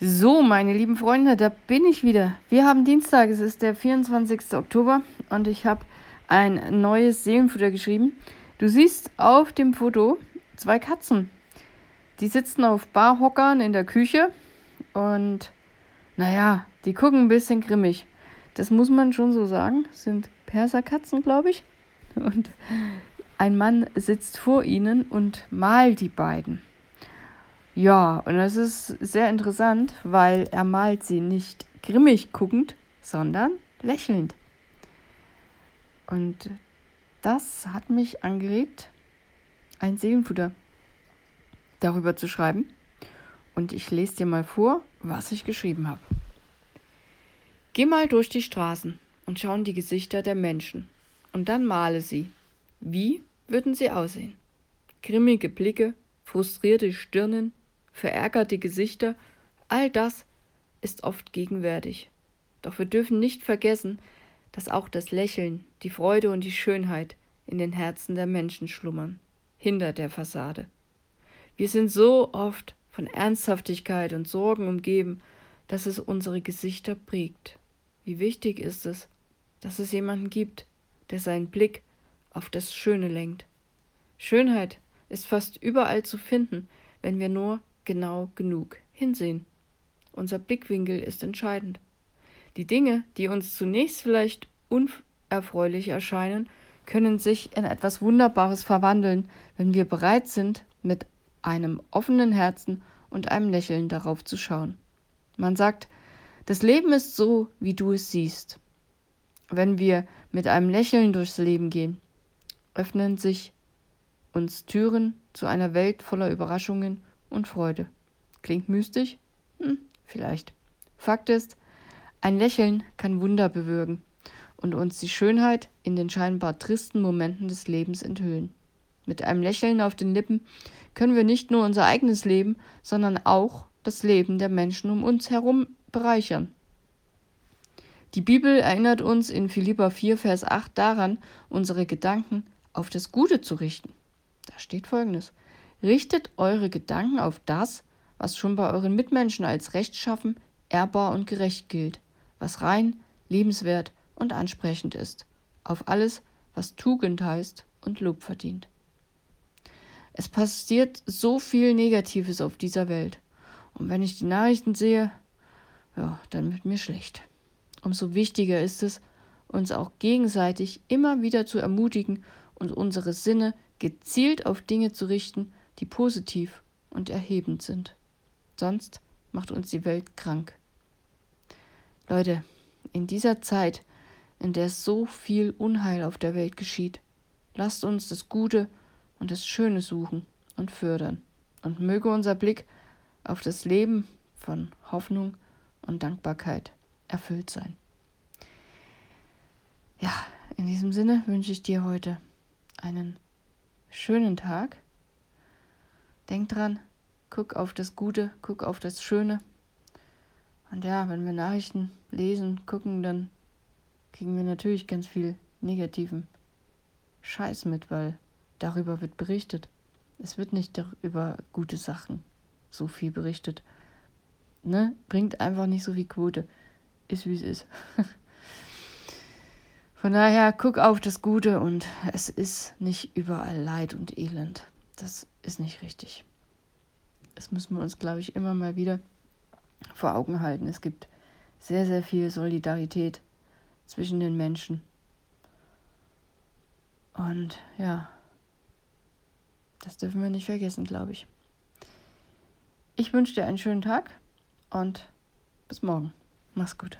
So, meine lieben Freunde, da bin ich wieder. Wir haben Dienstag, es ist der 24. Oktober und ich habe ein neues Seelenfutter geschrieben. Du siehst auf dem Foto zwei Katzen. Die sitzen auf Barhockern in der Küche und naja, die gucken ein bisschen grimmig. Das muss man schon so sagen. Das sind Perserkatzen, glaube ich. Und ein Mann sitzt vor ihnen und malt die beiden. Ja, und das ist sehr interessant, weil er malt sie nicht grimmig guckend, sondern lächelnd. Und das hat mich angeregt, ein Seelenfutter darüber zu schreiben. Und ich lese dir mal vor, was ich geschrieben habe. Geh mal durch die Straßen und schau in die Gesichter der Menschen und dann male sie. Wie würden sie aussehen? Grimmige Blicke, frustrierte Stirnen, verärgerte Gesichter, all das ist oft gegenwärtig. Doch wir dürfen nicht vergessen, dass auch das Lächeln, die Freude und die Schönheit in den Herzen der Menschen schlummern, hinter der Fassade. Wir sind so oft von Ernsthaftigkeit und Sorgen umgeben, dass es unsere Gesichter prägt. Wie wichtig ist es, dass es jemanden gibt, der seinen Blick auf das Schöne lenkt. Schönheit ist fast überall zu finden, wenn wir nur genau genug hinsehen. Unser Blickwinkel ist entscheidend. Die Dinge, die uns zunächst vielleicht unerfreulich erscheinen, können sich in etwas Wunderbares verwandeln, wenn wir bereit sind, mit einem offenen Herzen und einem Lächeln darauf zu schauen. Man sagt, das Leben ist so, wie du es siehst. Wenn wir mit einem Lächeln durchs Leben gehen, öffnen sich uns Türen zu einer Welt voller Überraschungen und Freude. Klingt mystisch? Hm, vielleicht. Fakt ist, ein Lächeln kann Wunder bewirken und uns die Schönheit in den scheinbar tristen Momenten des Lebens enthüllen. Mit einem Lächeln auf den Lippen können wir nicht nur unser eigenes Leben, sondern auch das Leben der Menschen um uns herum bereichern. Die Bibel erinnert uns in Philippa 4, Vers 8 daran, unsere Gedanken auf das Gute zu richten. Da steht folgendes: Richtet eure Gedanken auf das, was schon bei euren Mitmenschen als rechtschaffen, ehrbar und gerecht gilt, was rein, lebenswert und ansprechend ist, auf alles, was Tugend heißt und Lob verdient. Es passiert so viel Negatives auf dieser Welt. Und wenn ich die Nachrichten sehe, ja, dann wird mir schlecht. Umso wichtiger ist es, uns auch gegenseitig immer wieder zu ermutigen und unsere Sinne gezielt auf Dinge zu richten, die positiv und erhebend sind. Sonst macht uns die Welt krank. Leute, in dieser Zeit, in der so viel Unheil auf der Welt geschieht, lasst uns das Gute und das Schöne suchen und fördern. Und möge unser Blick auf das Leben von Hoffnung und Dankbarkeit erfüllt sein. Ja, in diesem Sinne wünsche ich dir heute einen schönen Tag. Denk dran, guck auf das Gute, guck auf das Schöne. Und ja, wenn wir Nachrichten lesen, gucken, dann kriegen wir natürlich ganz viel negativen Scheiß mit, weil darüber wird berichtet. Es wird nicht über gute Sachen so viel berichtet. Ne? Bringt einfach nicht so viel Quote. Ist wie es ist. Von daher guck auf das Gute und es ist nicht überall Leid und Elend. Das ist nicht richtig. Das müssen wir uns, glaube ich, immer mal wieder vor Augen halten. Es gibt sehr, sehr viel Solidarität zwischen den Menschen. Und ja, das dürfen wir nicht vergessen, glaube ich. Ich wünsche dir einen schönen Tag und bis morgen. Mach's gut.